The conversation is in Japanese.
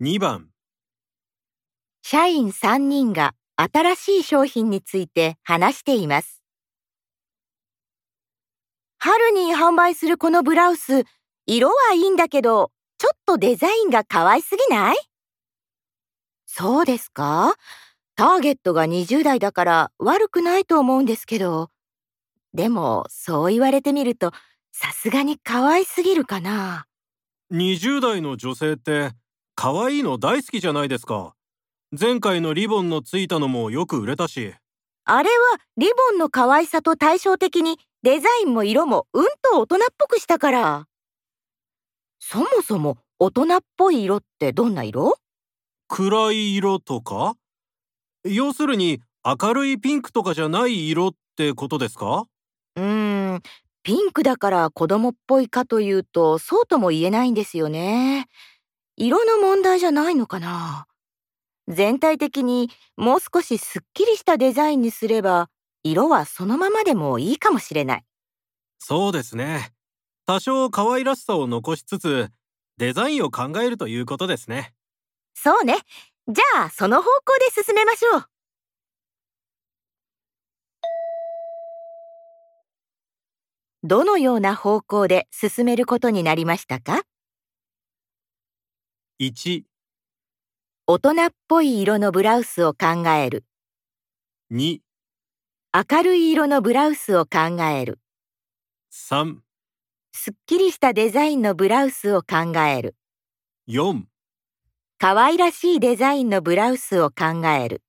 2番社員3人が新しい商品について話しています。春に販売するこのブラウス、色はいいんだけど、ちょっとデザインが可愛すぎない？そうですか？ターゲットが20代だから悪くないと思うんですけど。でも、そう言われてみると、さすがに可愛すぎるかな。20代の女性って可愛いの大好きじゃないですか。前回のリボンのついたのもよく売れたし。あれはリボンの可愛さと対照的にデザインも色もうんと大人っぽくしたから。そもそも大人っぽい色ってどんな色？暗い色とか？要するに明るいピンクとかじゃない色ってことですか？うーん、ピンクだから子供っぽいかというとそうとも言えないんですよね。色の問題じゃないのかな全体的にもう少しすっきりしたデザインにすれば色はそのままでもいいかもしれない。そうですね多少可愛らしさを残しつつデザインを考えるということですねそうね。じゃあその方向で進めましょう。どのような方向で進めることになりましたか？1、大人っぽい色のブラウスを考える。2、明るい色のブラウスを考える。3、すっきりしたデザインのブラウスを考える。4可愛らしいデザインのブラウスを考える。